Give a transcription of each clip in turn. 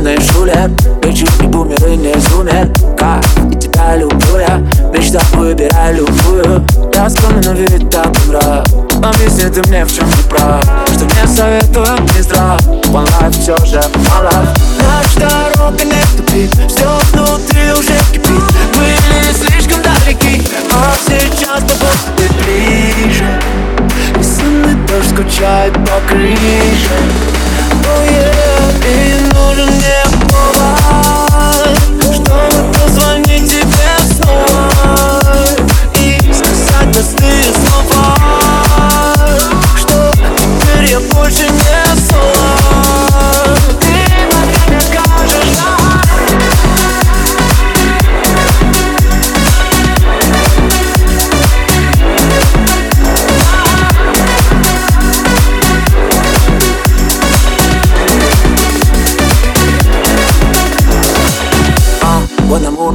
сонный шулер Вечер и бумеры не зумер Как и тебя люблю я Мечта выбирай любую Я но вид так нрав Объясни ты мне, в чем не прав Что мне советуют не здрав One life все же мало Наша дорога не тупит Все внутри уже кипит Были слишком далеки А сейчас тобой ты ближе И сонный дождь скучает по крыше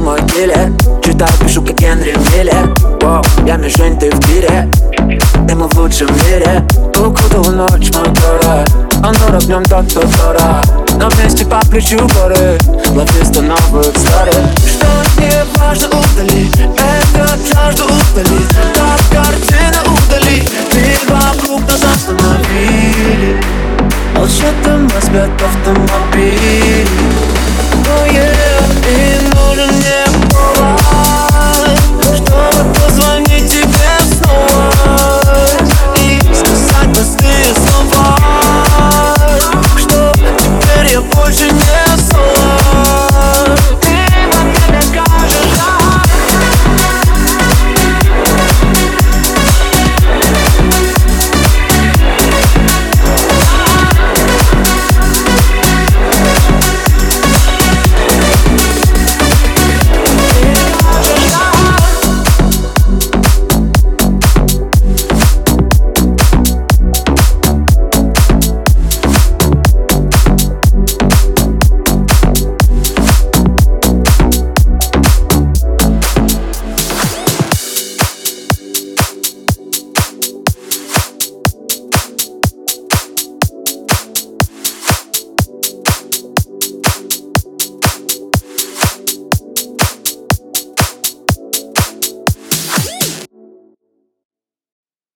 мой киллер Читаю, пишу как Генри Миллер Воу, я мишень, ты в тире И мы в лучшем мире. Укутала ночь мой город Оно огнем так то тора Но вместе по плечу горы. Ловисто новых старых. Что не важно удали. Это жажду удали. Так картина удали. Мир вокруг нас остановили. Молчат автомобили Oh yeah